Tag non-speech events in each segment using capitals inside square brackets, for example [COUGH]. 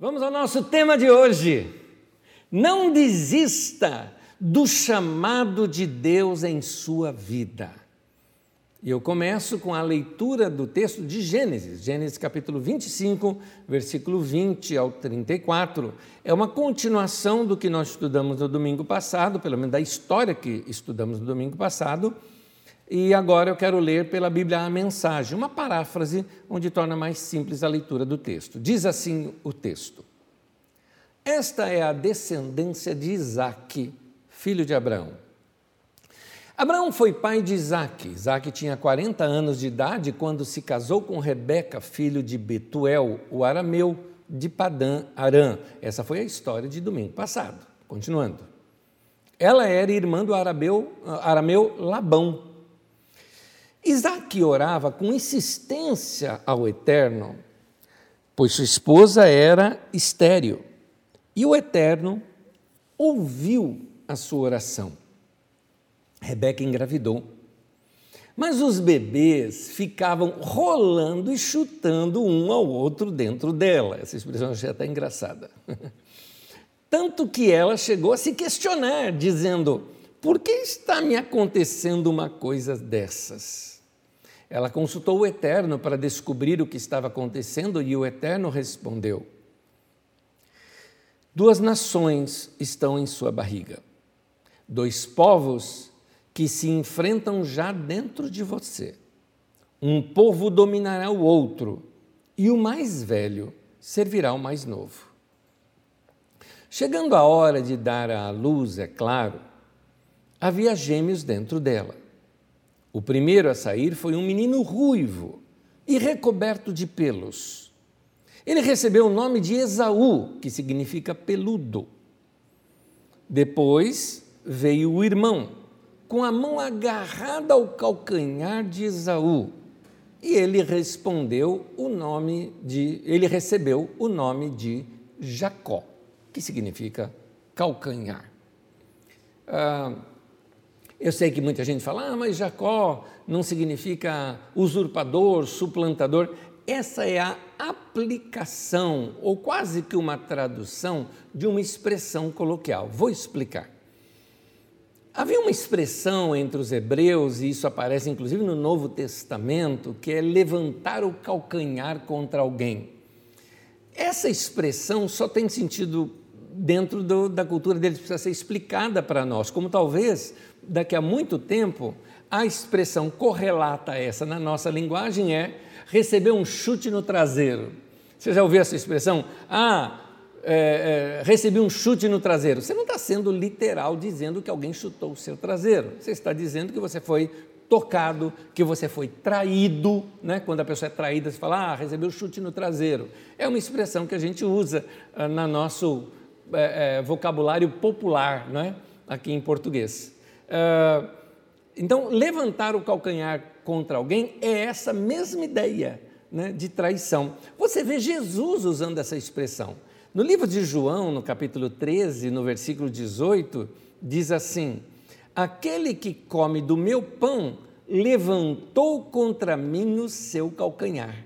Vamos ao nosso tema de hoje. Não desista do chamado de Deus em sua vida. E eu começo com a leitura do texto de Gênesis, Gênesis capítulo 25, versículo 20 ao 34. É uma continuação do que nós estudamos no domingo passado, pelo menos da história que estudamos no domingo passado. E agora eu quero ler pela Bíblia a mensagem, uma paráfrase onde torna mais simples a leitura do texto. Diz assim o texto: Esta é a descendência de Isaque, filho de Abraão. Abraão foi pai de Isaac. Isaac tinha 40 anos de idade quando se casou com Rebeca, filho de Betuel, o arameu de Padã Arã. Essa foi a história de domingo passado. Continuando. Ela era irmã do arameu, arameu Labão. Isaac orava com insistência ao Eterno, pois sua esposa era estéril. E o Eterno ouviu a sua oração. Rebeca engravidou. Mas os bebês ficavam rolando e chutando um ao outro dentro dela. Essa expressão já está engraçada. [LAUGHS] Tanto que ela chegou a se questionar, dizendo: por que está me acontecendo uma coisa dessas? Ela consultou o Eterno para descobrir o que estava acontecendo e o Eterno respondeu: Duas nações estão em sua barriga, dois povos que se enfrentam já dentro de você. Um povo dominará o outro, e o mais velho servirá ao mais novo. Chegando a hora de dar à luz, é claro, havia gêmeos dentro dela. O primeiro a sair foi um menino ruivo e recoberto de pelos. Ele recebeu o nome de Esaú, que significa peludo. Depois veio o irmão, com a mão agarrada ao calcanhar de Esaú. E ele respondeu o nome de, ele recebeu o nome de Jacó, que significa calcanhar. Ah, eu sei que muita gente fala, ah, mas Jacó não significa usurpador, suplantador. Essa é a aplicação, ou quase que uma tradução, de uma expressão coloquial. Vou explicar. Havia uma expressão entre os hebreus, e isso aparece inclusive no Novo Testamento, que é levantar o calcanhar contra alguém. Essa expressão só tem sentido dentro do, da cultura deles, precisa ser explicada para nós, como talvez daqui a muito tempo a expressão correlata a essa na nossa linguagem é receber um chute no traseiro. Você já ouviu essa expressão? Ah, é, é, recebi um chute no traseiro. Você não está sendo literal dizendo que alguém chutou o seu traseiro. Você está dizendo que você foi tocado, que você foi traído. Né? Quando a pessoa é traída, você fala, ah, recebeu chute no traseiro. É uma expressão que a gente usa ah, no nosso é, é, vocabulário popular, né? aqui em português. Ah, então, levantar o calcanhar contra alguém é essa mesma ideia né, de traição. Você vê Jesus usando essa expressão. No livro de João, no capítulo 13, no versículo 18, diz assim: Aquele que come do meu pão levantou contra mim o seu calcanhar.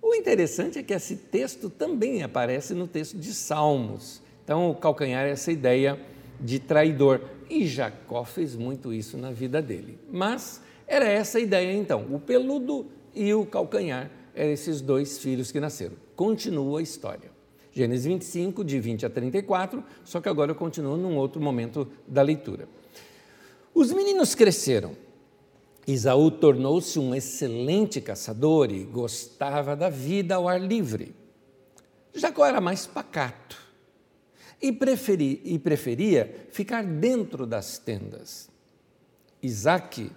O interessante é que esse texto também aparece no texto de Salmos. Então, o calcanhar é essa ideia de traidor. E Jacó fez muito isso na vida dele. Mas era essa a ideia então: o peludo e o calcanhar eram esses dois filhos que nasceram. Continua a história. Gênesis 25, de 20 a 34, só que agora eu continuo num outro momento da leitura. Os meninos cresceram. Isaú tornou-se um excelente caçador e gostava da vida ao ar livre. Jacó era mais pacato e, preferi, e preferia ficar dentro das tendas. Isaac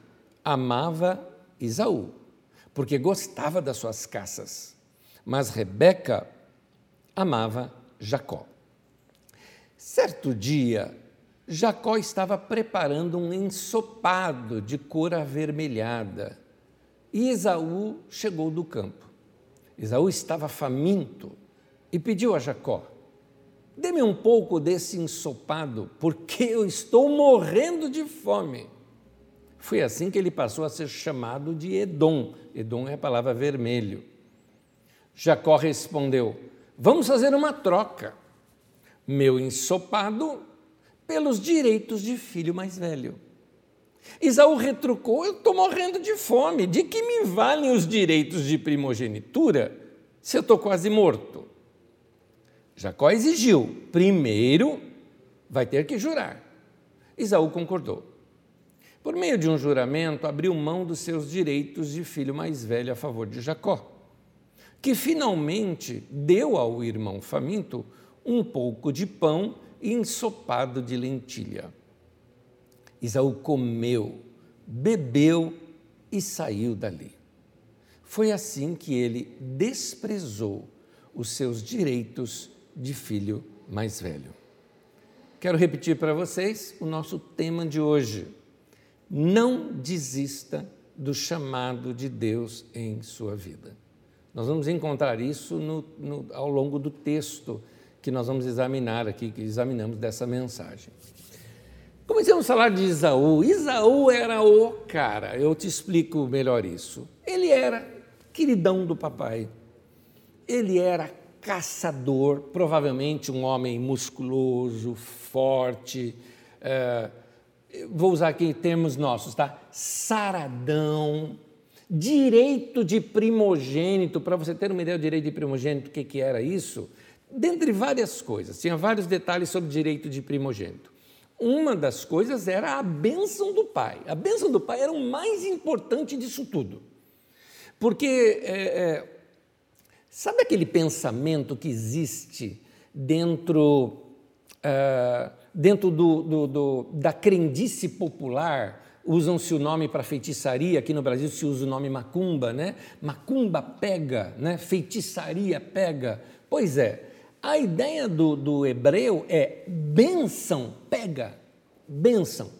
amava Isaú, porque gostava das suas caças, mas Rebeca amava Jacó. Certo dia, Jacó estava preparando um ensopado de cor avermelhada e Esaú chegou do campo. Esaú estava faminto e pediu a Jacó: Dê-me um pouco desse ensopado, porque eu estou morrendo de fome. Foi assim que ele passou a ser chamado de Edom. Edom é a palavra vermelho. Jacó respondeu: Vamos fazer uma troca. Meu ensopado pelos direitos de filho mais velho. Isaú retrucou: Eu estou morrendo de fome. De que me valem os direitos de primogenitura se eu estou quase morto? Jacó exigiu: primeiro vai ter que jurar. Isaú concordou. Por meio de um juramento, abriu mão dos seus direitos de filho mais velho a favor de Jacó, que finalmente deu ao irmão faminto um pouco de pão e ensopado de lentilha. Isaú comeu, bebeu e saiu dali. Foi assim que ele desprezou os seus direitos de filho mais velho. Quero repetir para vocês o nosso tema de hoje. Não desista do chamado de Deus em sua vida. Nós vamos encontrar isso no, no, ao longo do texto que nós vamos examinar aqui, que examinamos dessa mensagem. Comecemos a falar de Isaú. Isaú era o cara, eu te explico melhor isso. Ele era queridão do papai. Ele era caçador, provavelmente um homem musculoso, forte. É, vou usar aqui termos nossos, tá? Saradão. Direito de primogênito, para você ter uma ideia do direito de primogênito, o que, que era isso? Dentre várias coisas, tinha vários detalhes sobre direito de primogênito. Uma das coisas era a bênção do pai. A bênção do pai era o mais importante disso tudo. Porque, é, é, sabe aquele pensamento que existe dentro, é, dentro do, do, do, da crendice popular? Usam-se o nome para feitiçaria, aqui no Brasil se usa o nome macumba, né? Macumba pega, né? feitiçaria pega. Pois é, a ideia do, do hebreu é bênção, pega, bênção.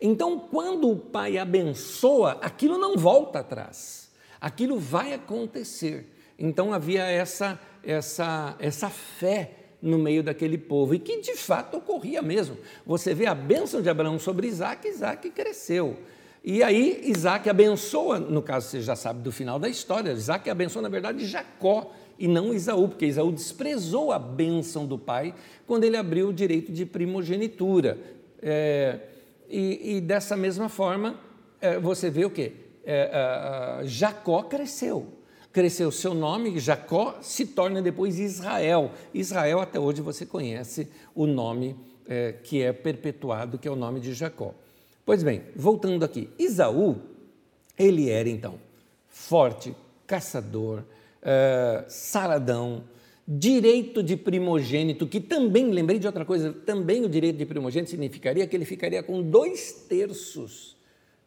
Então, quando o pai abençoa, aquilo não volta atrás, aquilo vai acontecer. Então, havia essa, essa, essa fé no meio daquele povo, e que de fato ocorria mesmo. Você vê a bênção de Abraão sobre Isaac, Isaac cresceu. E aí Isaac abençoa, no caso você já sabe do final da história, Isaac abençoa, na verdade, Jacó, e não Isaú, porque Isaú desprezou a bênção do pai quando ele abriu o direito de primogenitura. É, e, e, dessa mesma forma, é, você vê o quê? É, Jacó cresceu. Cresceu seu nome, Jacó se torna depois Israel. Israel, até hoje, você conhece o nome é, que é perpetuado, que é o nome de Jacó. Pois bem, voltando aqui, Isaú, ele era então forte, caçador, uh, saradão, direito de primogênito, que também, lembrei de outra coisa, também o direito de primogênito significaria que ele ficaria com dois terços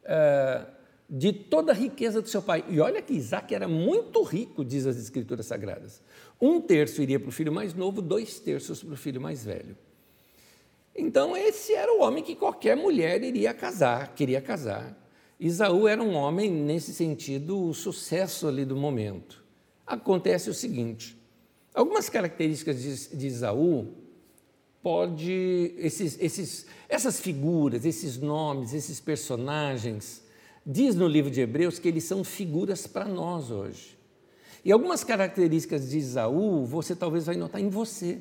uh, de toda a riqueza do seu pai. E olha que Isaac era muito rico, diz as Escrituras Sagradas. Um terço iria para o filho mais novo, dois terços para o filho mais velho. Então, esse era o homem que qualquer mulher iria casar, queria casar. Isaú era um homem, nesse sentido, o sucesso ali do momento acontece o seguinte: algumas características de, de Isaú pode esses, esses, essas figuras, esses nomes, esses personagens, diz no livro de Hebreus que eles são figuras para nós hoje. E algumas características de Isaú você talvez vai notar em você.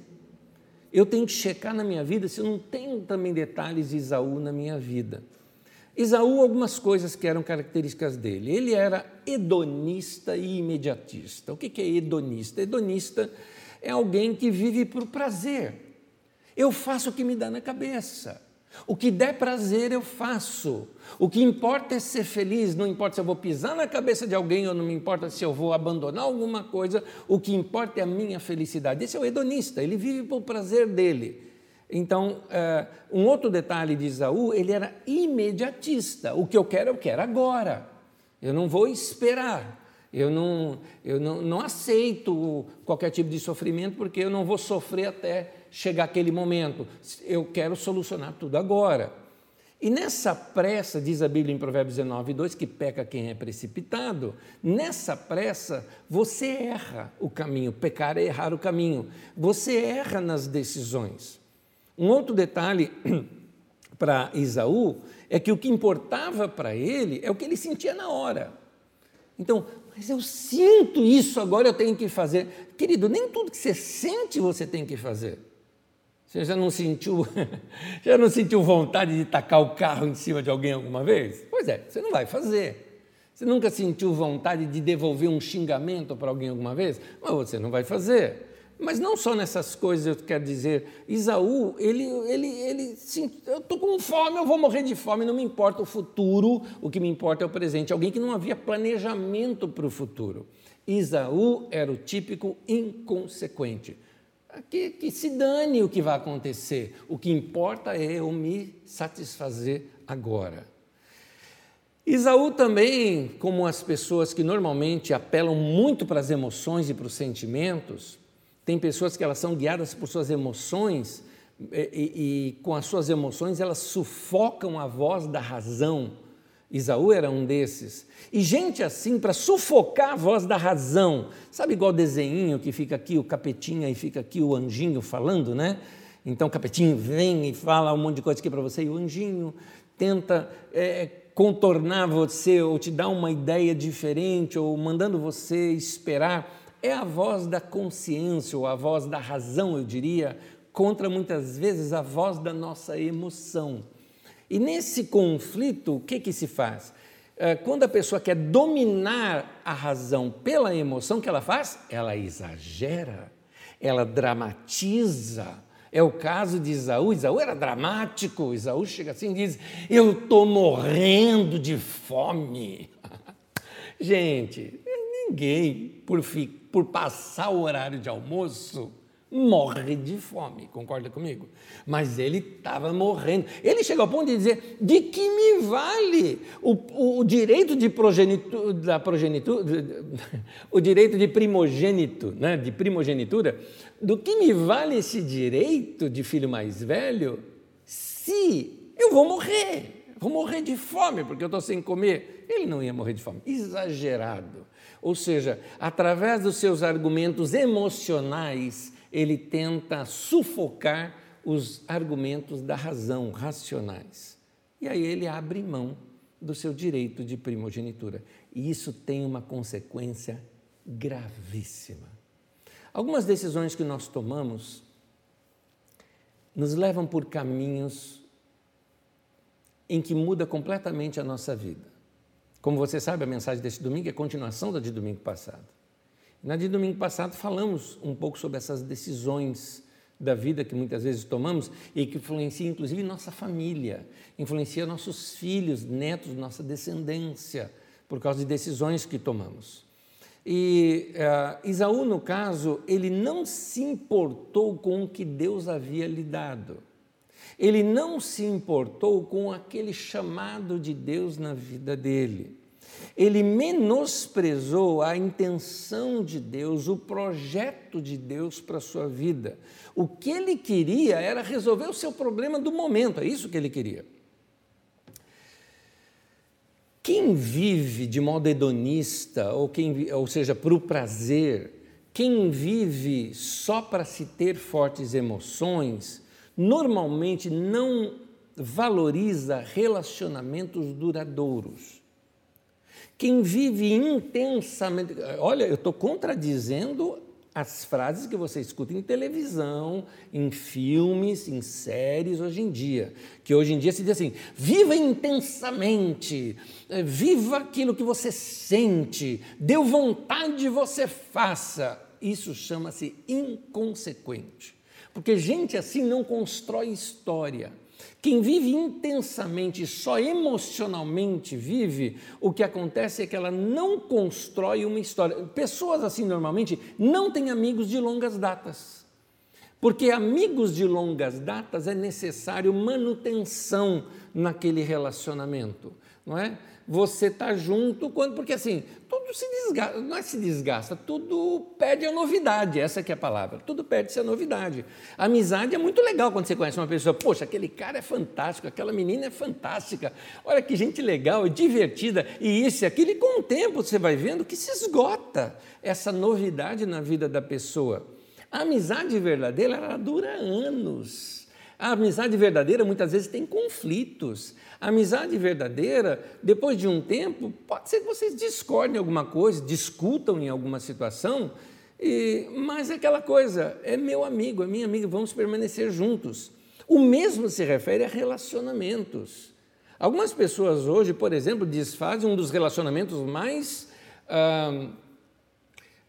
Eu tenho que checar na minha vida se eu não tenho também detalhes de Isaú na minha vida. Isaú, algumas coisas que eram características dele. Ele era hedonista e imediatista. O que é hedonista? Hedonista é alguém que vive por prazer. Eu faço o que me dá na cabeça. O que der prazer eu faço. O que importa é ser feliz, não importa se eu vou pisar na cabeça de alguém ou não me importa se eu vou abandonar alguma coisa, o que importa é a minha felicidade. Esse é o hedonista, ele vive por prazer dele. Então, uh, um outro detalhe de Isaú, ele era imediatista. O que eu quero, eu quero agora. Eu não vou esperar. Eu não, eu não, não aceito qualquer tipo de sofrimento porque eu não vou sofrer até chegar aquele momento. Eu quero solucionar tudo agora. E nessa pressa, diz a Bíblia em Provérbios 19, 2, que peca quem é precipitado, nessa pressa você erra o caminho. Pecar é errar o caminho. Você erra nas decisões. Um outro detalhe [CLEARS THROAT] para Isaú é que o que importava para ele é o que ele sentia na hora. Então, mas eu sinto isso, agora eu tenho que fazer. Querido, nem tudo que você sente você tem que fazer. Você já não sentiu, [LAUGHS] já não sentiu vontade de tacar o carro em cima de alguém alguma vez? Pois é, você não vai fazer. Você nunca sentiu vontade de devolver um xingamento para alguém alguma vez? Mas você não vai fazer. Mas não só nessas coisas eu quero dizer, Isaú, ele, ele, ele, sim, eu estou com fome, eu vou morrer de fome, não me importa o futuro, o que me importa é o presente. Alguém que não havia planejamento para o futuro. Isaú era o típico inconsequente que, que se dane o que vai acontecer, o que importa é eu me satisfazer agora. Isaú também, como as pessoas que normalmente apelam muito para as emoções e para os sentimentos, tem pessoas que elas são guiadas por suas emoções e, e, e com as suas emoções elas sufocam a voz da razão Isaú era um desses. E gente assim, para sufocar a voz da razão, sabe igual desenho que fica aqui o capetinha e fica aqui o anjinho falando, né? Então o capetinho vem e fala um monte de coisa aqui para você, e o anjinho tenta é, contornar você ou te dar uma ideia diferente ou mandando você esperar. É a voz da consciência ou a voz da razão, eu diria, contra muitas vezes a voz da nossa emoção. E nesse conflito, o que, que se faz? É, quando a pessoa quer dominar a razão pela emoção, o que ela faz? Ela exagera, ela dramatiza. É o caso de Isaú. Isaú era dramático. Isaú chega assim e diz: Eu estou morrendo de fome. [LAUGHS] Gente, ninguém, por, por passar o horário de almoço, morre de fome, concorda comigo? Mas ele estava morrendo. Ele chegou ao ponto de dizer: de que me vale o, o, o direito de progenitura, da progenitura, [LAUGHS] o direito de primogênito, né, de primogenitura? Do que me vale esse direito de filho mais velho se eu vou morrer? Vou morrer de fome porque eu estou sem comer. Ele não ia morrer de fome. Exagerado. Ou seja, através dos seus argumentos emocionais, ele tenta sufocar os argumentos da razão, racionais. E aí ele abre mão do seu direito de primogenitura. E isso tem uma consequência gravíssima. Algumas decisões que nós tomamos nos levam por caminhos em que muda completamente a nossa vida. Como você sabe, a mensagem desse domingo é continuação da de domingo passado. Na de domingo passado falamos um pouco sobre essas decisões da vida que muitas vezes tomamos e que influencia inclusive nossa família, influencia nossos filhos, netos, nossa descendência, por causa de decisões que tomamos. E uh, Isaú, no caso, ele não se importou com o que Deus havia lhe dado. Ele não se importou com aquele chamado de Deus na vida dele ele menosprezou a intenção de Deus, o projeto de Deus para a sua vida. O que ele queria era resolver o seu problema do momento, é isso que ele queria. Quem vive de modo hedonista, ou, quem, ou seja, para o prazer, quem vive só para se ter fortes emoções, normalmente não valoriza relacionamentos duradouros. Quem vive intensamente. Olha, eu estou contradizendo as frases que você escuta em televisão, em filmes, em séries hoje em dia. Que hoje em dia se diz assim: viva intensamente, viva aquilo que você sente, deu vontade, você faça. Isso chama-se inconsequente. Porque gente assim não constrói história. Quem vive intensamente, só emocionalmente vive, o que acontece é que ela não constrói uma história. Pessoas assim, normalmente, não têm amigos de longas datas. Porque amigos de longas datas é necessário manutenção naquele relacionamento, não é? Você está junto quando, porque assim, tudo se desgasta, não é se desgasta, tudo perde a novidade, essa que é a palavra, tudo perde-se a novidade. A amizade é muito legal quando você conhece uma pessoa, poxa, aquele cara é fantástico, aquela menina é fantástica, olha que gente legal, divertida, e isso e aquilo, e com o tempo você vai vendo que se esgota essa novidade na vida da pessoa. A amizade verdadeira, ela dura anos, A amizade verdadeira muitas vezes tem conflitos. Amizade verdadeira, depois de um tempo, pode ser que vocês discordem em alguma coisa, discutam em alguma situação, e, mas é aquela coisa, é meu amigo, é minha amiga, vamos permanecer juntos. O mesmo se refere a relacionamentos. Algumas pessoas hoje, por exemplo, desfazem um dos relacionamentos mais. Ah,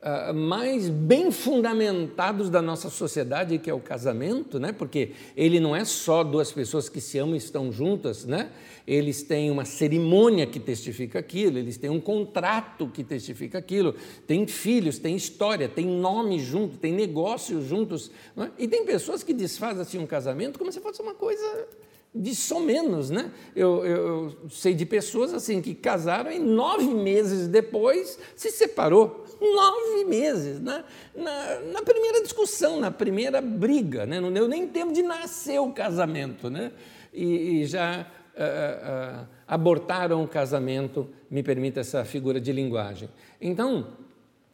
uh, mais bem fundamentados da nossa sociedade, que é o casamento, né? porque ele não é só duas pessoas que se amam e estão juntas, né? eles têm uma cerimônia que testifica aquilo, eles têm um contrato que testifica aquilo, tem filhos, tem história, tem nome junto, tem negócios juntos. É? E tem pessoas que desfazem assim, um casamento como se fosse uma coisa de só menos, né? Eu, eu, sei de pessoas assim que casaram e nove meses depois se separou. Nove meses, né? na, na primeira discussão, na primeira briga, né? não deu nem tempo de nascer o casamento, né? E, e já uh, uh, abortaram o casamento, me permita essa figura de linguagem. Então,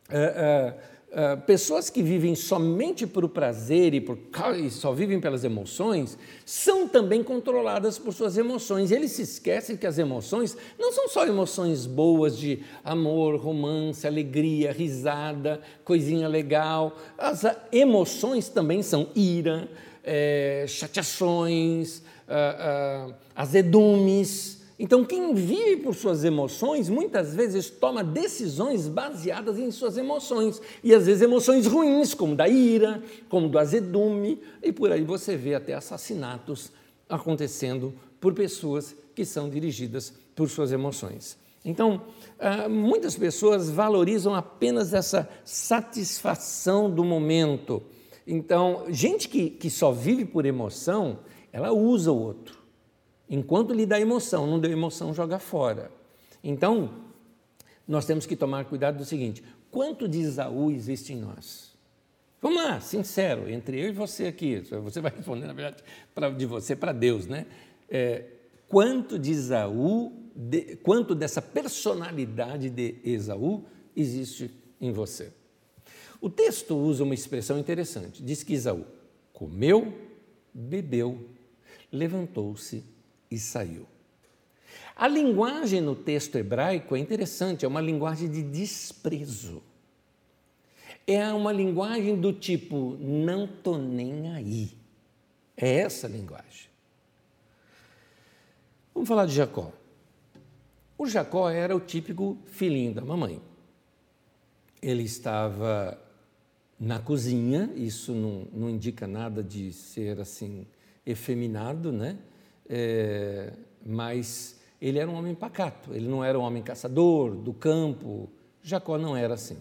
uh, ah, pessoas que vivem somente por prazer e, por, e só vivem pelas emoções, são também controladas por suas emoções. Eles se esquecem que as emoções não são só emoções boas de amor, romance, alegria, risada, coisinha legal. As emoções também são ira, é, chateações, uh, azedumes então, quem vive por suas emoções, muitas vezes toma decisões baseadas em suas emoções, e às vezes emoções ruins, como da ira, como do azedume, e por aí você vê até assassinatos acontecendo por pessoas que são dirigidas por suas emoções. Então, ah, muitas pessoas valorizam apenas essa satisfação do momento. Então, gente que, que só vive por emoção, ela usa o outro Enquanto lhe dá emoção, não deu emoção, joga fora. Então, nós temos que tomar cuidado do seguinte: quanto de Isaú existe em nós? Vamos lá, sincero, entre eu e você aqui, você vai responder, na verdade, pra, de você para Deus, né? É, quanto de Isaú, de, quanto dessa personalidade de Esaú existe em você? O texto usa uma expressão interessante. Diz que Esaú comeu, bebeu, levantou-se e saiu. A linguagem no texto hebraico é interessante, é uma linguagem de desprezo. É uma linguagem do tipo, não tô nem aí. É essa a linguagem. Vamos falar de Jacó. O Jacó era o típico filhinho da mamãe. Ele estava na cozinha, isso não, não indica nada de ser assim efeminado, né? É, mas ele era um homem pacato, ele não era um homem caçador do campo. Jacó não era assim.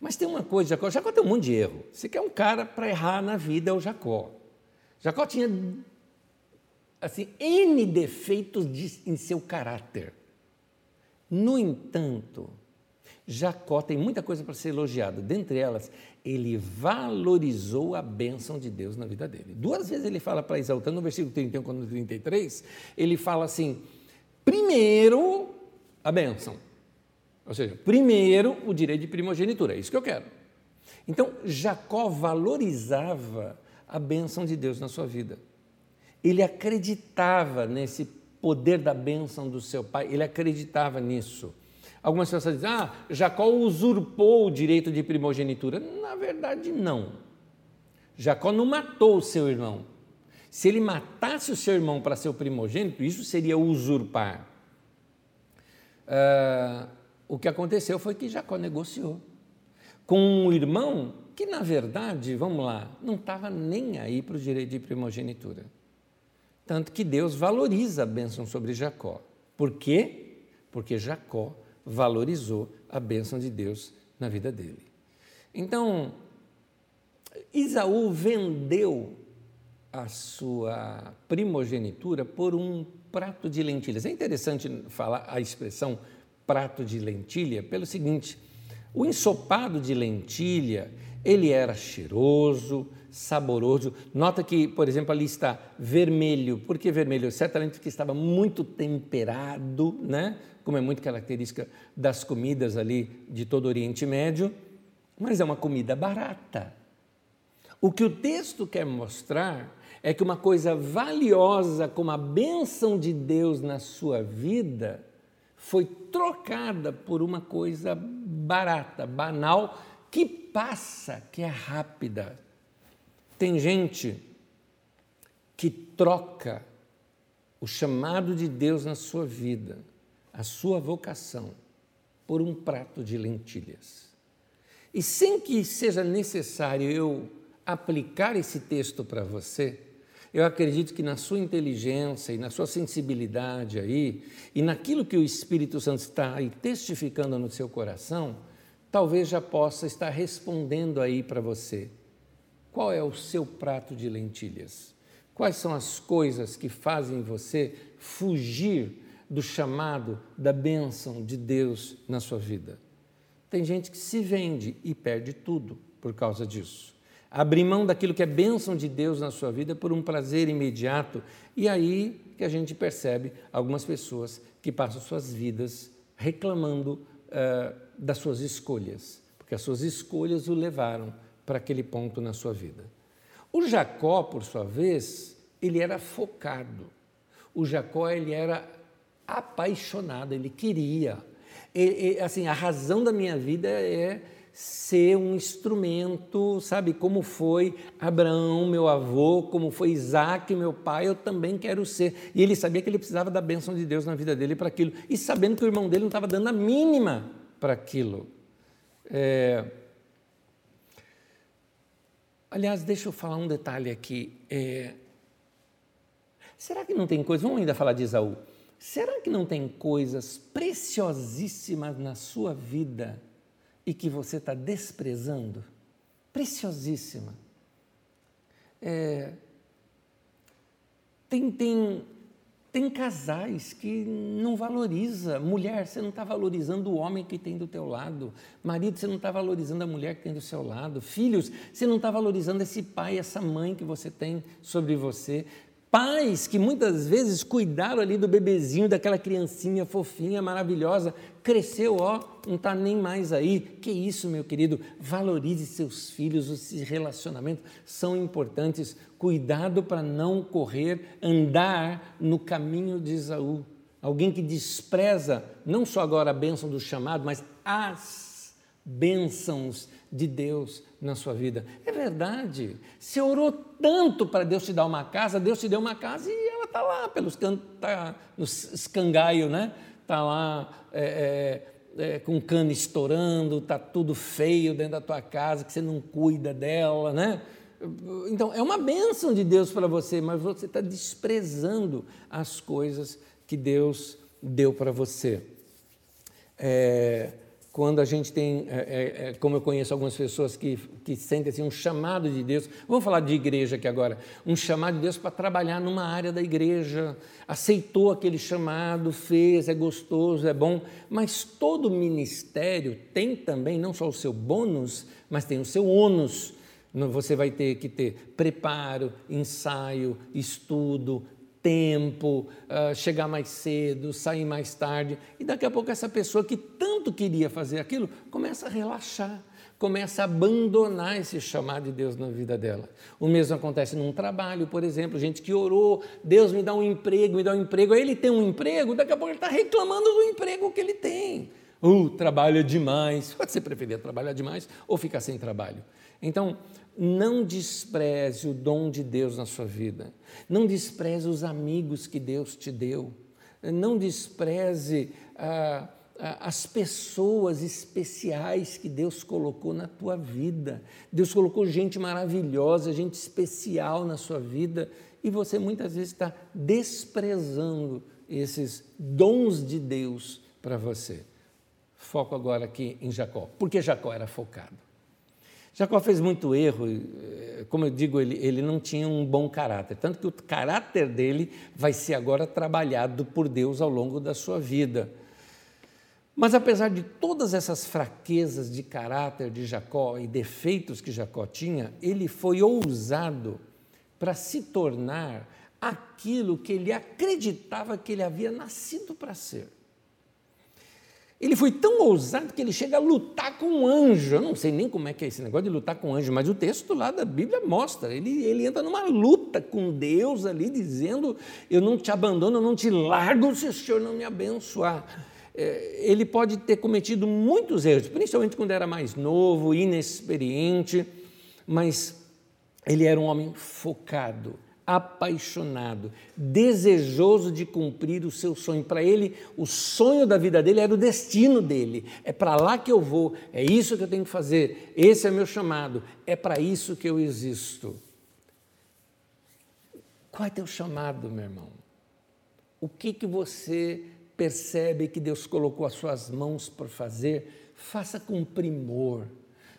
Mas tem uma coisa, Jacó, Jacó tem um monte de erro. Se quer um cara para errar na vida é o Jacó. Jacó tinha assim N defeitos de, em seu caráter. No entanto, Jacó tem muita coisa para ser elogiada. Dentre elas, ele valorizou a bênção de Deus na vida dele. Duas vezes ele fala para Isaú, tanto no versículo 31 quanto no 33, ele fala assim: primeiro a bênção. Ou seja, primeiro o direito de primogenitura, é isso que eu quero. Então, Jacó valorizava a bênção de Deus na sua vida. Ele acreditava nesse poder da bênção do seu pai, ele acreditava nisso. Algumas pessoas dizem, ah, Jacó usurpou o direito de primogenitura. Na verdade, não. Jacó não matou o seu irmão. Se ele matasse o seu irmão para ser o primogênito, isso seria usurpar. Uh, o que aconteceu foi que Jacó negociou com um irmão que, na verdade, vamos lá, não estava nem aí para o direito de primogenitura. Tanto que Deus valoriza a bênção sobre Jacó. Por quê? Porque Jacó valorizou a bênção de Deus na vida dele. Então, Isaú vendeu a sua primogenitura por um prato de lentilhas. É interessante falar a expressão prato de lentilha pelo seguinte: o ensopado de lentilha ele era cheiroso, saboroso. Nota que, por exemplo, ali está vermelho. Por que vermelho? Certamente porque estava muito temperado, né? como é muito característica das comidas ali de todo o Oriente Médio, mas é uma comida barata. O que o texto quer mostrar é que uma coisa valiosa como a bênção de Deus na sua vida foi trocada por uma coisa barata, banal, que passa, que é rápida. Tem gente que troca o chamado de Deus na sua vida, a sua vocação, por um prato de lentilhas. E sem que seja necessário eu aplicar esse texto para você, eu acredito que na sua inteligência e na sua sensibilidade aí, e naquilo que o Espírito Santo está aí testificando no seu coração, talvez já possa estar respondendo aí para você. Qual é o seu prato de lentilhas? Quais são as coisas que fazem você fugir do chamado, da bênção de Deus na sua vida? Tem gente que se vende e perde tudo por causa disso abrir mão daquilo que é bênção de Deus na sua vida por um prazer imediato. E aí que a gente percebe algumas pessoas que passam suas vidas reclamando uh, das suas escolhas, porque as suas escolhas o levaram para aquele ponto na sua vida. O Jacó, por sua vez, ele era focado. O Jacó ele era apaixonado, ele queria. E, e, assim, a razão da minha vida é ser um instrumento, sabe? Como foi Abraão, meu avô, como foi Isaac, meu pai, eu também quero ser. E ele sabia que ele precisava da bênção de Deus na vida dele para aquilo. E sabendo que o irmão dele não estava dando a mínima para aquilo. É... Aliás, deixa eu falar um detalhe aqui. É... Será que não tem coisa? Vamos ainda falar de Isaú. Será que não tem coisas preciosíssimas na sua vida? E que você está desprezando, preciosíssima. É, tem, tem, tem casais que não valoriza. Mulher, você não está valorizando o homem que tem do teu lado. Marido, você não está valorizando a mulher que tem do seu lado. Filhos, você não está valorizando esse pai, essa mãe que você tem sobre você. Pais que muitas vezes cuidaram ali do bebezinho, daquela criancinha fofinha, maravilhosa, cresceu, ó, não está nem mais aí. Que isso, meu querido? Valorize seus filhos, os relacionamentos são importantes. Cuidado para não correr, andar no caminho de Isaú. Alguém que despreza não só agora a bênção do chamado, mas as bênçãos de Deus na sua vida. É verdade. Você orou tanto para Deus te dar uma casa, Deus te deu uma casa e ela está lá pelos cantos, tá nos escangaio, né? Está lá é, é, é, com o cano estourando, está tudo feio dentro da tua casa, que você não cuida dela, né? Então, é uma bênção de Deus para você, mas você está desprezando as coisas que Deus deu para você. É, quando a gente tem, é, é, é, como eu conheço algumas pessoas que, que sentem assim, um chamado de Deus, vamos falar de igreja aqui agora, um chamado de Deus para trabalhar numa área da igreja, aceitou aquele chamado, fez, é gostoso, é bom, mas todo ministério tem também não só o seu bônus, mas tem o seu ônus. Você vai ter que ter preparo, ensaio, estudo, tempo, uh, chegar mais cedo, sair mais tarde. E daqui a pouco essa pessoa que tanto queria fazer aquilo começa a relaxar, começa a abandonar esse chamado de Deus na vida dela. O mesmo acontece num trabalho, por exemplo, gente que orou, Deus me dá um emprego, me dá um emprego, aí ele tem um emprego, daqui a pouco ele está reclamando do emprego que ele tem. Uh, trabalha demais. [LAUGHS] Ser preferir trabalhar demais ou ficar sem trabalho. Então, não despreze o dom de Deus na sua vida. Não despreze os amigos que Deus te deu. Não despreze ah, ah, as pessoas especiais que Deus colocou na tua vida. Deus colocou gente maravilhosa, gente especial na sua vida e você muitas vezes está desprezando esses dons de Deus para você. Foco agora aqui em Jacó. Porque Jacó era focado. Jacó fez muito erro, eh, como eu digo, ele, ele não tinha um bom caráter, tanto que o caráter dele vai ser agora trabalhado por Deus ao longo da sua vida. Mas apesar de todas essas fraquezas de caráter de Jacó e defeitos que Jacó tinha, ele foi ousado para se tornar aquilo que ele acreditava que ele havia nascido para ser. Ele foi tão ousado que ele chega a lutar com um anjo. Eu não sei nem como é que é esse negócio de lutar com um anjo, mas o texto lá da Bíblia mostra. Ele, ele entra numa luta com Deus ali, dizendo: Eu não te abandono, eu não te largo se o Senhor não me abençoar. É, ele pode ter cometido muitos erros, principalmente quando era mais novo, inexperiente, mas ele era um homem focado apaixonado, desejoso de cumprir o seu sonho. Para ele, o sonho da vida dele era o destino dele. É para lá que eu vou, é isso que eu tenho que fazer, esse é meu chamado, é para isso que eu existo. Qual é teu chamado, meu irmão? O que, que você percebe que Deus colocou as suas mãos para fazer? Faça com primor,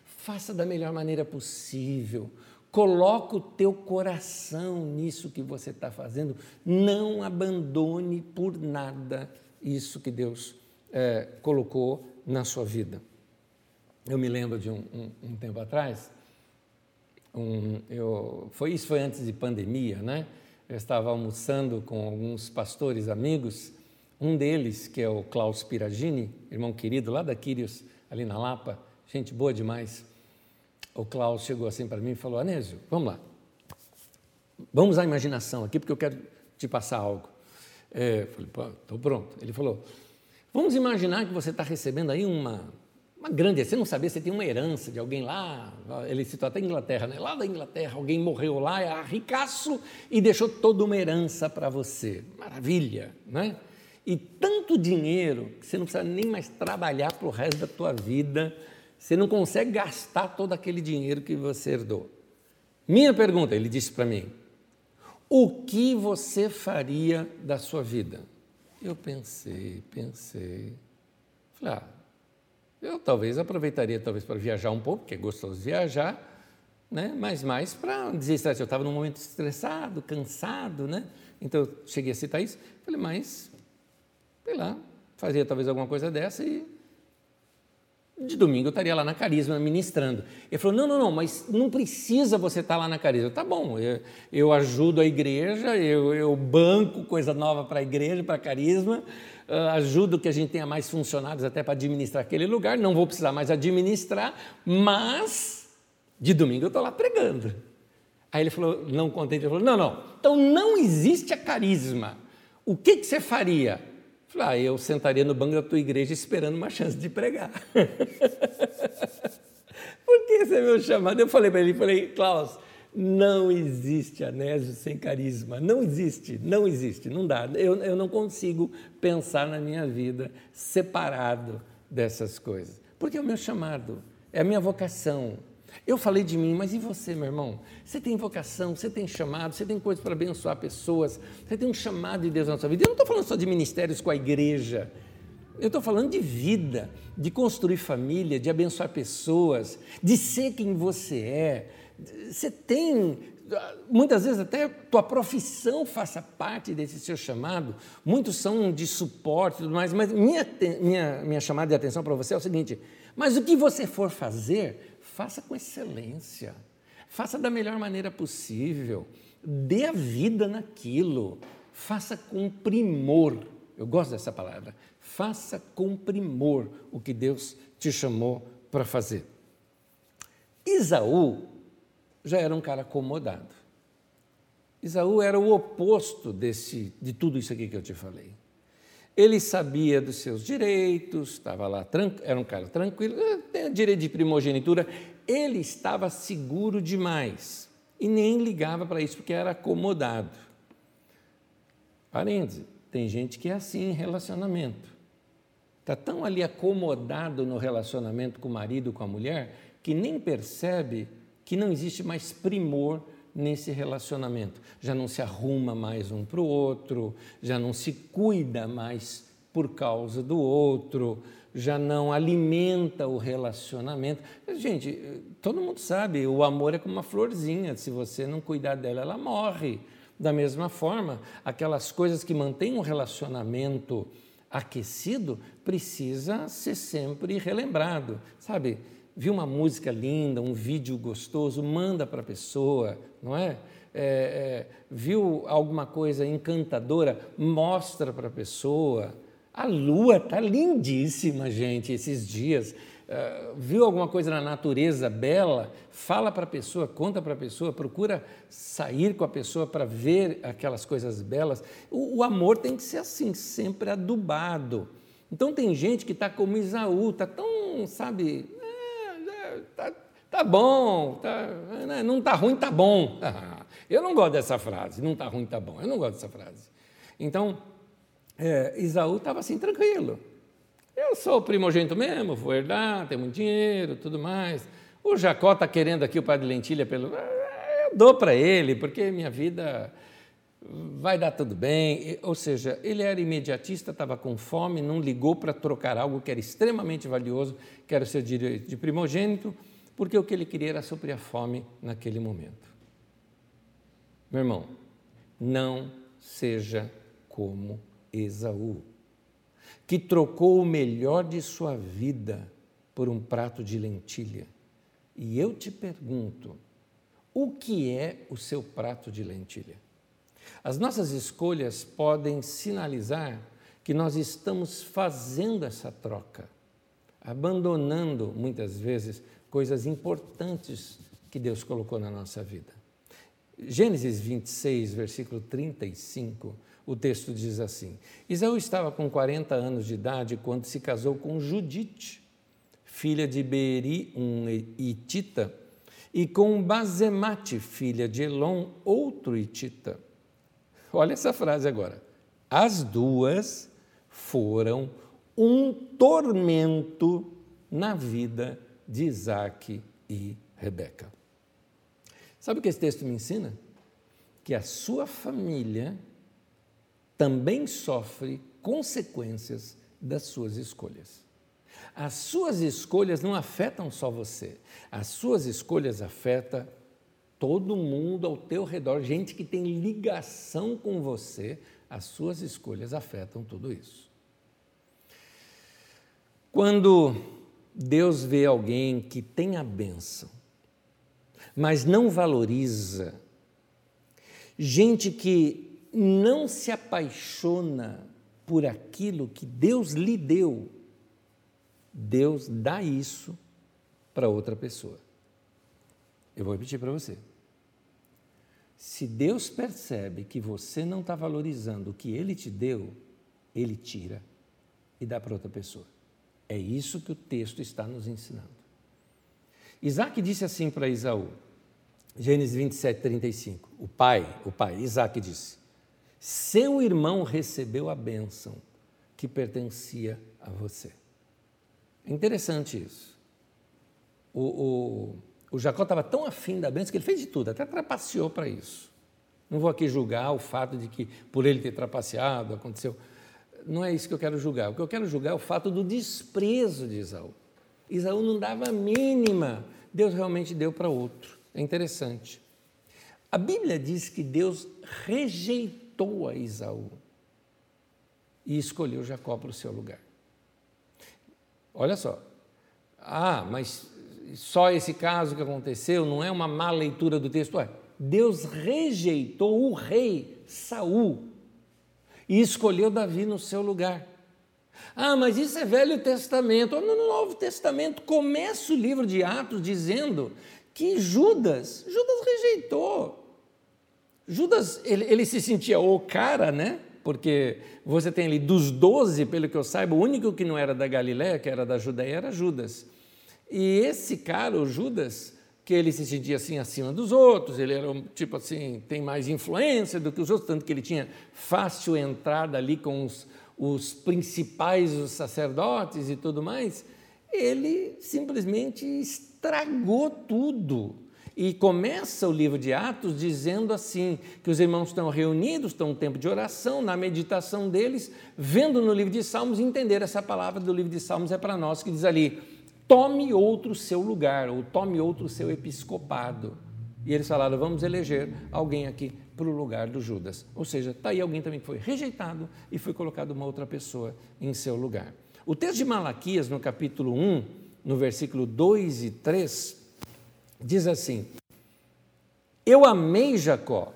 faça da melhor maneira possível Coloca o teu coração nisso que você está fazendo. Não abandone por nada isso que Deus é, colocou na sua vida. Eu me lembro de um, um, um tempo atrás, um, eu, foi, isso foi antes de pandemia, né? Eu estava almoçando com alguns pastores amigos, um deles, que é o Klaus Piragini, irmão querido lá da Quírios, ali na Lapa, gente boa demais o Klaus chegou assim para mim e falou: Anésio, vamos lá. Vamos à imaginação aqui, porque eu quero te passar algo. É, eu falei, pô, estou pronto. Ele falou: vamos imaginar que você está recebendo aí uma, uma grande. Você não sabia, você tem uma herança de alguém lá. Ele citou até Inglaterra, né? Lá da Inglaterra, alguém morreu lá, é ricaço, e deixou toda uma herança para você. Maravilha, né? E tanto dinheiro que você não precisa nem mais trabalhar para o resto da tua vida você não consegue gastar todo aquele dinheiro que você herdou. Minha pergunta, ele disse para mim: o que você faria da sua vida? Eu pensei, pensei. Falei, ah, eu talvez aproveitaria talvez para viajar um pouco, porque é gostoso viajar, né? mas mais para desestressar. Eu estava num momento estressado, cansado, né? Então eu cheguei a citar isso. Falei, mas, sei lá, fazia talvez alguma coisa dessa e de domingo eu estaria lá na Carisma ministrando. Ele falou: não, não, não, mas não precisa você estar lá na Carisma. Tá bom, eu, eu ajudo a igreja, eu, eu banco coisa nova para a igreja, para a Carisma, uh, ajudo que a gente tenha mais funcionários até para administrar aquele lugar, não vou precisar mais administrar, mas de domingo eu estou lá pregando. Aí ele falou, não contente, ele falou: não, não, então não existe a Carisma. O que, que você faria? Falei, ah, eu sentaria no banco da tua igreja esperando uma chance de pregar. [LAUGHS] Porque esse é meu chamado. Eu falei para ele, falei, Klaus, não existe anésio sem carisma. Não existe, não existe, não dá. Eu, eu não consigo pensar na minha vida separado dessas coisas. Porque é o meu chamado, é a minha vocação, eu falei de mim, mas e você, meu irmão? Você tem vocação, você tem chamado, você tem coisas para abençoar pessoas, você tem um chamado de Deus na sua vida. Eu não estou falando só de ministérios com a igreja, eu estou falando de vida, de construir família, de abençoar pessoas, de ser quem você é. Você tem, muitas vezes até tua profissão faça parte desse seu chamado, muitos são de suporte e tudo mais, mas minha, minha, minha chamada de atenção para você é o seguinte: mas o que você for fazer, faça com excelência, faça da melhor maneira possível, dê a vida naquilo, faça com primor. Eu gosto dessa palavra. Faça com primor o que Deus te chamou para fazer. Isaú já era um cara acomodado. Isaú era o oposto desse, de tudo isso aqui que eu te falei. Ele sabia dos seus direitos, estava lá, era um cara tranquilo, eh, tem direito de primogenitura. Ele estava seguro demais e nem ligava para isso, porque era acomodado. Parêntese, tem gente que é assim em relacionamento. Está tão ali acomodado no relacionamento com o marido, com a mulher, que nem percebe que não existe mais primor nesse relacionamento. Já não se arruma mais um para o outro, já não se cuida mais por causa do outro, já não alimenta o relacionamento. Gente, todo mundo sabe, o amor é como uma florzinha, se você não cuidar dela, ela morre. Da mesma forma, aquelas coisas que mantêm um relacionamento aquecido precisa ser sempre relembrado, sabe? viu uma música linda, um vídeo gostoso, manda para a pessoa, não é? É, é? Viu alguma coisa encantadora, mostra para a pessoa. A lua está lindíssima, gente, esses dias. Uh, viu alguma coisa na natureza bela? Fala para a pessoa, conta para a pessoa, procura sair com a pessoa para ver aquelas coisas belas. O, o, amor tem que ser assim, sempre adubado. Então tem gente que está como Isaú, está tão, sabe, é, é, tá, tá bom, tá, né, não está ruim, tá bom. Eu não gosto dessa frase, não está ruim, tá bom. Eu não gosto dessa frase. Então, é, Isaú estava assim, tranquilo. Eu sou primogênito mesmo, vou herdar, tenho muito dinheiro, tudo mais. O Jacó está querendo aqui o pai de lentilha pelo. É, eu dou para ele, porque minha vida vai dar tudo bem. Ou seja, ele era imediatista, estava com fome, não ligou para trocar algo que era extremamente valioso, que era o seu direito de primogênito, porque o que ele queria era suprir a fome naquele momento. Meu irmão, não seja como Esaú, que trocou o melhor de sua vida por um prato de lentilha. E eu te pergunto, o que é o seu prato de lentilha? As nossas escolhas podem sinalizar que nós estamos fazendo essa troca, abandonando muitas vezes coisas importantes que Deus colocou na nossa vida. Gênesis 26, versículo 35 o texto diz assim: Isaú estava com 40 anos de idade quando se casou com Judite, filha de Beeri, um hitita, e com Bazemate, filha de Elon, outro hitita. Olha essa frase agora. As duas foram um tormento na vida de Isaac e Rebeca. Sabe o que esse texto me ensina? Que a sua família também sofre consequências das suas escolhas. As suas escolhas não afetam só você, as suas escolhas afetam todo mundo ao teu redor, gente que tem ligação com você, as suas escolhas afetam tudo isso. Quando Deus vê alguém que tem a bênção, mas não valoriza, gente que não se apaixona por aquilo que Deus lhe deu, Deus dá isso para outra pessoa. Eu vou repetir para você. Se Deus percebe que você não está valorizando o que Ele te deu, Ele tira e dá para outra pessoa. É isso que o texto está nos ensinando. Isaac disse assim para Isaú, Gênesis 27, 35. O pai, o pai, Isaac disse: seu irmão recebeu a bênção que pertencia a você. É interessante isso. O, o, o Jacó estava tão afim da bênção que ele fez de tudo, até trapaceou para isso. Não vou aqui julgar o fato de que, por ele ter trapaceado, aconteceu. Não é isso que eu quero julgar. O que eu quero julgar é o fato do desprezo de Isaú. Isaú não dava a mínima, Deus realmente deu para outro. É interessante. A Bíblia diz que Deus rejeitou a Isaú e escolheu Jacó para o seu lugar. Olha só. Ah, mas só esse caso que aconteceu não é uma má leitura do texto. Ué, Deus rejeitou o rei Saul e escolheu Davi no seu lugar. Ah, mas isso é Velho Testamento. No Novo Testamento começa o livro de Atos dizendo que Judas, Judas rejeitou. Judas, ele, ele se sentia o cara, né? Porque você tem ali dos doze, pelo que eu saiba, o único que não era da Galiléia, que era da Judéia, era Judas. E esse cara, o Judas, que ele se sentia assim acima dos outros, ele era tipo assim, tem mais influência do que os outros, tanto que ele tinha fácil entrada ali com os, os principais, os sacerdotes e tudo mais, ele simplesmente estragou tudo. E começa o livro de Atos dizendo assim: que os irmãos estão reunidos, estão um tempo de oração, na meditação deles, vendo no livro de Salmos, entender essa palavra do livro de Salmos é para nós, que diz ali: tome outro seu lugar, ou tome outro seu episcopado. E eles falaram: vamos eleger alguém aqui para o lugar do Judas. Ou seja, está aí alguém também que foi rejeitado e foi colocado uma outra pessoa em seu lugar. O texto de Malaquias, no capítulo 1, no versículo 2 e 3, diz assim: Eu amei Jacó,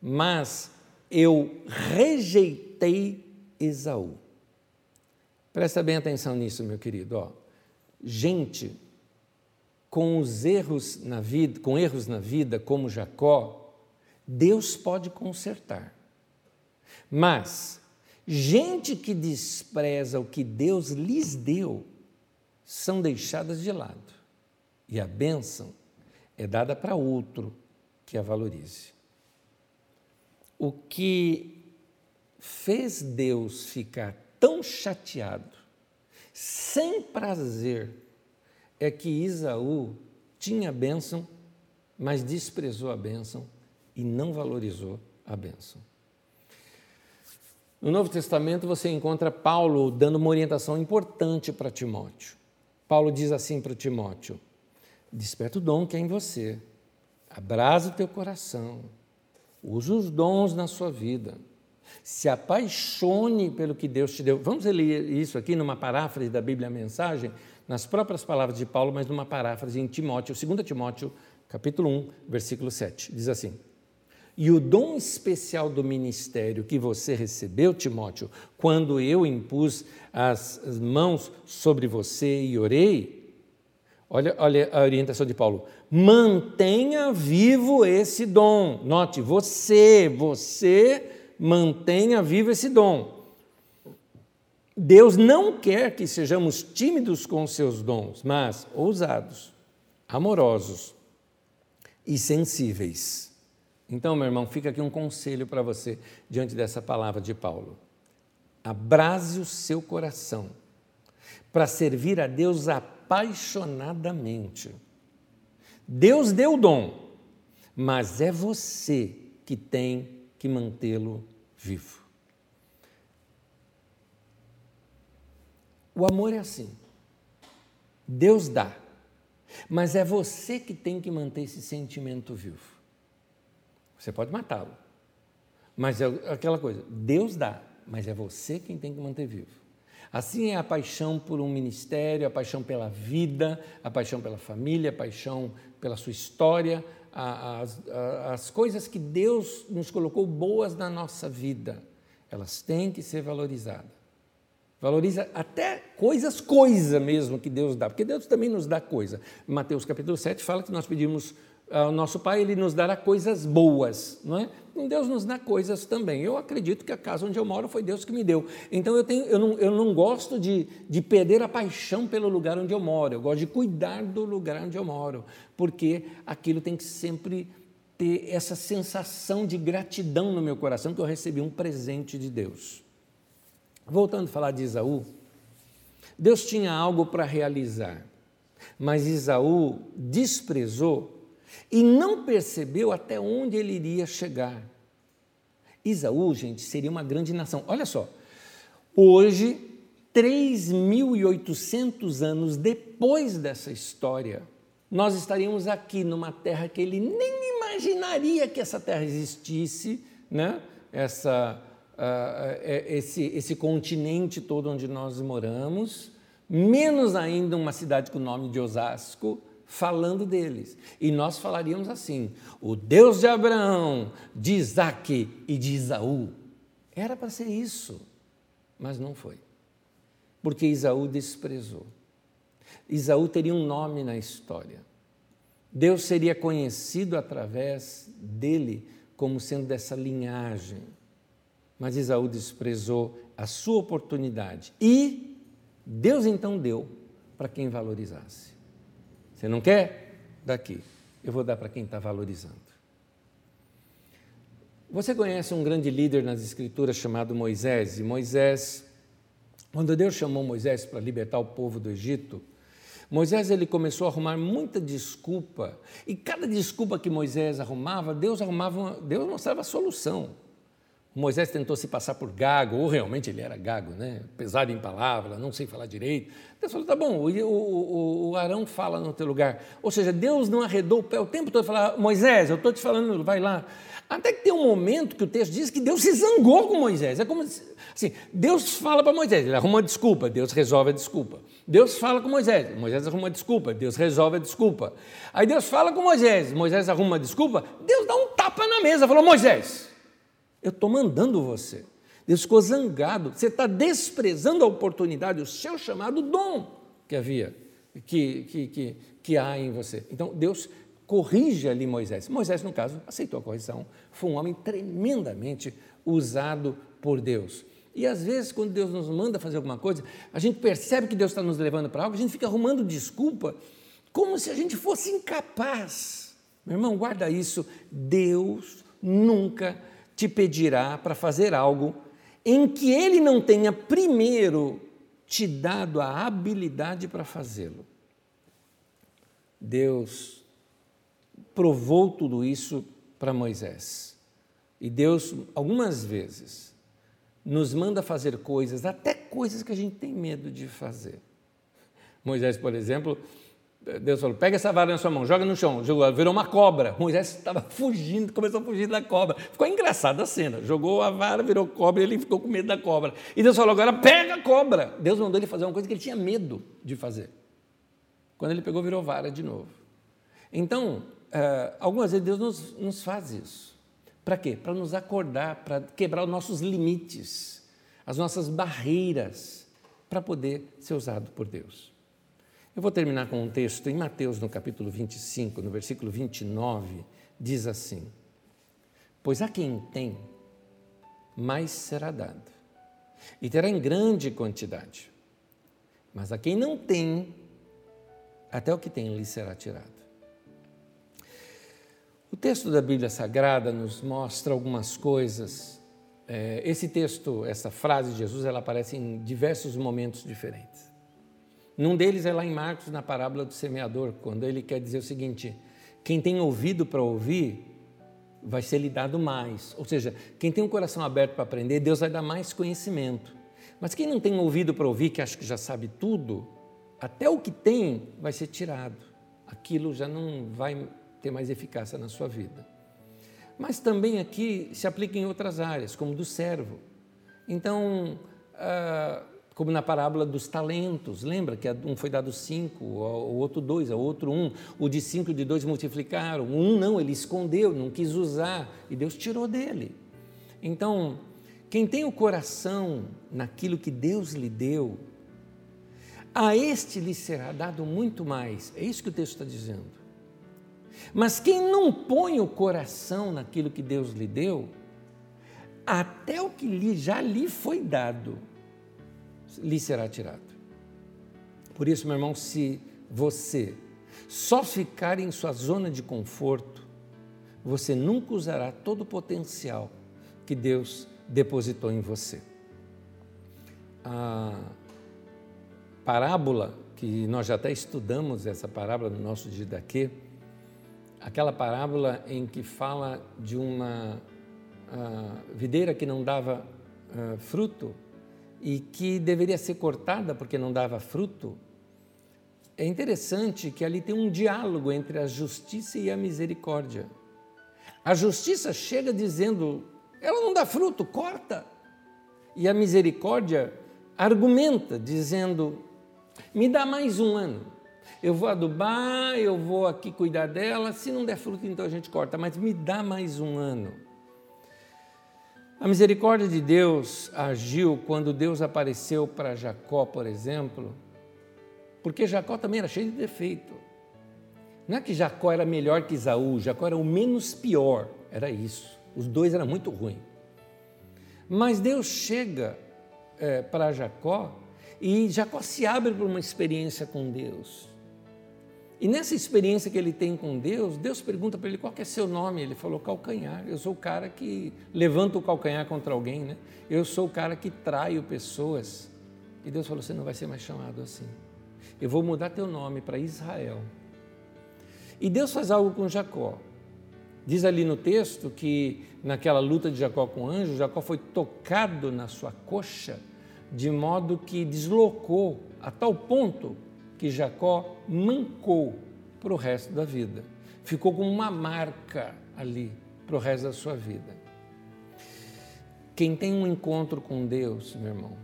mas eu rejeitei Esaú. Presta bem atenção nisso, meu querido. Ó, gente com os erros na vida, com erros na vida, como Jacó, Deus pode consertar. Mas gente que despreza o que Deus lhes deu são deixadas de lado. E a bênção é dada para outro que a valorize. O que fez Deus ficar tão chateado, sem prazer, é que Isaú tinha bênção, mas desprezou a bênção e não valorizou a bênção. No Novo Testamento você encontra Paulo dando uma orientação importante para Timóteo. Paulo diz assim para Timóteo: Desperta o dom que é em você, abrasa o teu coração, use os dons na sua vida, se apaixone pelo que Deus te deu. Vamos ler isso aqui numa paráfrase da Bíblia Mensagem, nas próprias palavras de Paulo, mas numa paráfrase em Timóteo, 2 Timóteo, capítulo 1, versículo 7. Diz assim: E o dom especial do ministério que você recebeu, Timóteo, quando eu impus as mãos sobre você e orei, olha, olha a orientação de Paulo, mantenha vivo esse dom. Note, você, você mantenha vivo esse dom. Deus não quer que sejamos tímidos com seus dons, mas ousados, amorosos e sensíveis. Então, meu irmão, fica aqui um conselho para você diante dessa palavra de Paulo. Abrase o seu coração para servir a Deus apaixonadamente. Deus deu o dom, mas é você que tem que mantê-lo vivo. O amor é assim. Deus dá, mas é você que tem que manter esse sentimento vivo. Você pode matá-lo, mas é aquela coisa: Deus dá, mas é você quem tem que manter vivo. Assim é a paixão por um ministério, a paixão pela vida, a paixão pela família, a paixão pela sua história, as, as coisas que Deus nos colocou boas na nossa vida, elas têm que ser valorizadas. Valoriza até coisas, coisa mesmo que Deus dá, porque Deus também nos dá coisa. Mateus capítulo 7 fala que nós pedimos ao nosso Pai, Ele nos dará coisas boas, não é? Deus nos dá coisas também. Eu acredito que a casa onde eu moro foi Deus que me deu. Então eu, tenho, eu, não, eu não gosto de, de perder a paixão pelo lugar onde eu moro, eu gosto de cuidar do lugar onde eu moro, porque aquilo tem que sempre ter essa sensação de gratidão no meu coração que eu recebi um presente de Deus. Voltando a falar de Isaú, Deus tinha algo para realizar, mas Isaú desprezou e não percebeu até onde ele iria chegar. Isaú, gente, seria uma grande nação. Olha só, hoje, 3.800 anos depois dessa história, nós estaríamos aqui numa terra que ele nem imaginaria que essa terra existisse, né? essa uh, esse, esse continente todo onde nós moramos, menos ainda uma cidade com o nome de Osasco, falando deles. E nós falaríamos assim: o Deus de Abraão, de Isaac e de Isaú. Era para ser isso, mas não foi. Porque Isaú desprezou. Isaú teria um nome na história. Deus seria conhecido através dele como sendo dessa linhagem. Mas Isaú desprezou a sua oportunidade e Deus então deu para quem valorizasse. Você não quer? Daqui. Eu vou dar para quem está valorizando. Você conhece um grande líder nas Escrituras chamado Moisés? E Moisés, quando Deus chamou Moisés para libertar o povo do Egito, Moisés ele começou a arrumar muita desculpa, e cada desculpa que Moisés arrumava, Deus arrumava, Deus mostrava a solução. Moisés tentou se passar por gago, ou realmente ele era gago, né? pesado em palavra, não sei falar direito. Deus falou: tá bom, o, o, o Arão fala no teu lugar. Ou seja, Deus não arredou o pé o tempo todo e falou: Moisés, eu estou te falando, vai lá. Até que tem um momento que o texto diz que Deus se zangou com Moisés. É como assim: Deus fala para Moisés, ele arruma uma desculpa, Deus resolve a desculpa. Deus fala com Moisés, Moisés arruma uma desculpa, Deus resolve a desculpa. Aí Deus fala com Moisés, Moisés arruma uma desculpa, Deus dá um tapa na mesa, falou: Moisés eu estou mandando você. Deus ficou zangado. Você está desprezando a oportunidade, o seu chamado dom que havia, que, que, que, que há em você. Então, Deus corrige ali Moisés. Moisés, no caso, aceitou a correção. Foi um homem tremendamente usado por Deus. E às vezes, quando Deus nos manda fazer alguma coisa, a gente percebe que Deus está nos levando para algo, a gente fica arrumando desculpa, como se a gente fosse incapaz. Meu irmão, guarda isso. Deus nunca te pedirá para fazer algo em que Ele não tenha primeiro te dado a habilidade para fazê-lo. Deus provou tudo isso para Moisés. E Deus, algumas vezes, nos manda fazer coisas, até coisas que a gente tem medo de fazer. Moisés, por exemplo, Deus falou: pega essa vara na sua mão, joga no chão, jogou, virou uma cobra. [LAUGHS] Moisés estava fugindo, começou a fugir da cobra. Ficou engraçada a cena. Jogou a vara, virou cobra e ele ficou com medo da cobra. E Deus falou: agora pega a cobra. Deus mandou ele fazer uma coisa que ele tinha medo de fazer. Quando ele pegou, virou vara de novo. Então, uh, algumas vezes Deus nos, nos faz isso. Para quê? Para nos acordar, para quebrar os nossos limites, as nossas barreiras, para poder ser usado por Deus. Eu vou terminar com um texto em Mateus, no capítulo 25, no versículo 29, diz assim: Pois a quem tem, mais será dado, e terá em grande quantidade. Mas a quem não tem, até o que tem lhe será tirado. O texto da Bíblia Sagrada nos mostra algumas coisas. É, esse texto, essa frase de Jesus, ela aparece em diversos momentos diferentes. Num deles é lá em Marcos, na parábola do semeador, quando ele quer dizer o seguinte: quem tem ouvido para ouvir, vai ser lhe dado mais. Ou seja, quem tem um coração aberto para aprender, Deus vai dar mais conhecimento. Mas quem não tem ouvido para ouvir, que acha que já sabe tudo, até o que tem vai ser tirado. Aquilo já não vai ter mais eficácia na sua vida. Mas também aqui se aplica em outras áreas, como do servo. Então, ah, como na parábola dos talentos, lembra que um foi dado cinco, o outro dois, o outro um, o de cinco e de dois multiplicaram, um não, ele escondeu, não quis usar e Deus tirou dele. Então, quem tem o coração naquilo que Deus lhe deu, a este lhe será dado muito mais. É isso que o texto está dizendo. Mas quem não põe o coração naquilo que Deus lhe deu, até o que lhe, já lhe foi dado, lhe será tirado. Por isso, meu irmão, se você só ficar em sua zona de conforto, você nunca usará todo o potencial que Deus depositou em você. A parábola, que nós já até estudamos essa parábola no nosso dia daqui, aquela parábola em que fala de uma uh, videira que não dava uh, fruto e que deveria ser cortada porque não dava fruto, é interessante que ali tem um diálogo entre a justiça e a misericórdia. A justiça chega dizendo: ela não dá fruto, corta. E a misericórdia argumenta, dizendo: me dá mais um ano eu vou adubar, eu vou aqui cuidar dela, se não der fruto, então a gente corta, mas me dá mais um ano. A misericórdia de Deus agiu quando Deus apareceu para Jacó, por exemplo, porque Jacó também era cheio de defeito. Não é que Jacó era melhor que Isaú, Jacó era o menos pior, era isso. Os dois eram muito ruins. Mas Deus chega é, para Jacó e Jacó se abre para uma experiência com Deus. E nessa experiência que ele tem com Deus, Deus pergunta para ele qual é seu nome. Ele falou calcanhar. Eu sou o cara que levanta o calcanhar contra alguém, né? Eu sou o cara que traio pessoas. E Deus falou: você não vai ser mais chamado assim. Eu vou mudar teu nome para Israel. E Deus faz algo com Jacó. Diz ali no texto que naquela luta de Jacó com o anjo, Jacó foi tocado na sua coxa, de modo que deslocou a tal ponto que Jacó mancou para o resto da vida. Ficou como uma marca ali para o resto da sua vida. Quem tem um encontro com Deus, meu irmão,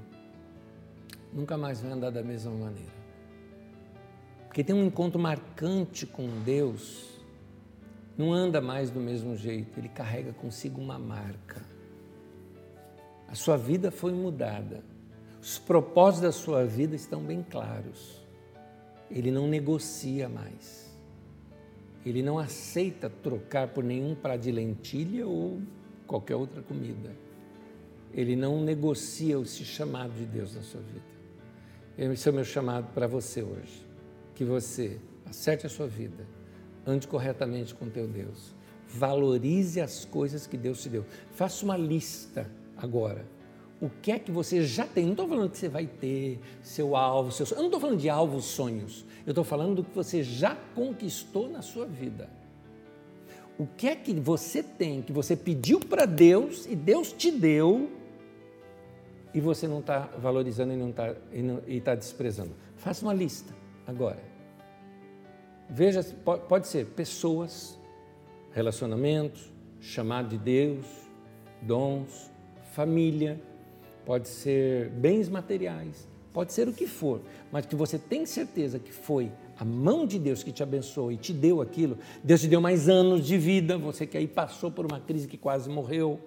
nunca mais vai andar da mesma maneira. Quem tem um encontro marcante com Deus, não anda mais do mesmo jeito, ele carrega consigo uma marca. A sua vida foi mudada. Os propósitos da sua vida estão bem claros. Ele não negocia mais. Ele não aceita trocar por nenhum prato de lentilha ou qualquer outra comida. Ele não negocia esse chamado de Deus na sua vida. Esse é o meu chamado para você hoje. Que você acerte a sua vida, ande corretamente com teu Deus, valorize as coisas que Deus te deu. Faça uma lista agora. O que é que você já tem? Não estou falando que você vai ter seu alvo, seu sonho. Eu não estou falando de alvos, sonhos. Eu estou falando do que você já conquistou na sua vida. O que é que você tem, que você pediu para Deus e Deus te deu e você não está valorizando e não está e está desprezando? Faça uma lista agora. Veja, pode ser pessoas, relacionamentos, chamado de Deus, dons, família, pode ser bens materiais, pode ser o que for, mas que você tem certeza que foi a mão de Deus que te abençoou e te deu aquilo, Deus te deu mais anos de vida, você que aí passou por uma crise que quase morreu.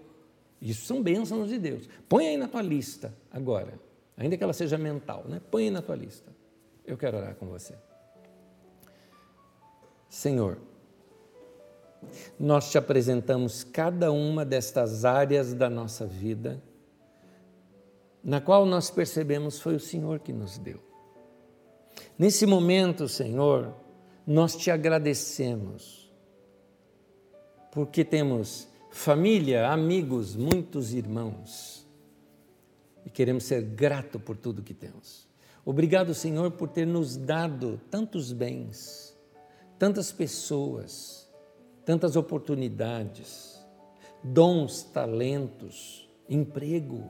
Isso são bênçãos de Deus. Põe aí na tua lista agora, ainda que ela seja mental, né? Põe aí na tua lista. Eu quero orar com você. Senhor, nós te apresentamos cada uma destas áreas da nossa vida, na qual nós percebemos foi o Senhor que nos deu. Nesse momento, Senhor, nós te agradecemos, porque temos família, amigos, muitos irmãos, e queremos ser grato por tudo que temos. Obrigado, Senhor, por ter nos dado tantos bens, tantas pessoas, tantas oportunidades, dons, talentos, emprego,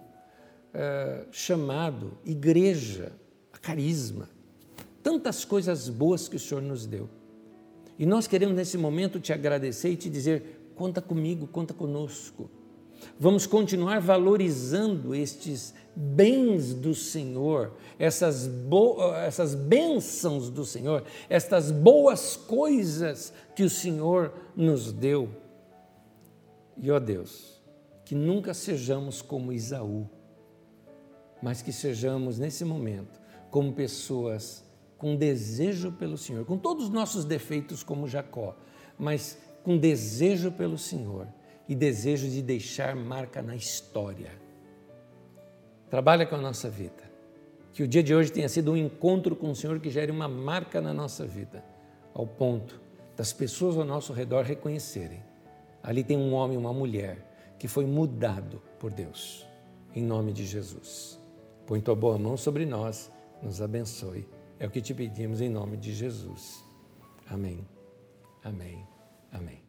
uh, chamado, igreja, carisma, tantas coisas boas que o Senhor nos deu. E nós queremos nesse momento te agradecer e te dizer: conta comigo, conta conosco. Vamos continuar valorizando estes bens do Senhor, essas, essas bênçãos do Senhor, estas boas coisas que o Senhor nos deu. E ó Deus, que nunca sejamos como Isaú, mas que sejamos nesse momento como pessoas com desejo pelo Senhor, com todos os nossos defeitos como Jacó, mas com desejo pelo Senhor e desejo de deixar marca na história. Trabalha com a nossa vida. Que o dia de hoje tenha sido um encontro com o Senhor que gere uma marca na nossa vida, ao ponto das pessoas ao nosso redor reconhecerem. Ali tem um homem, uma mulher que foi mudado por Deus. Em nome de Jesus. Põe tua boa mão sobre nós, nos abençoe. É o que te pedimos em nome de Jesus. Amém. Amém. Amém.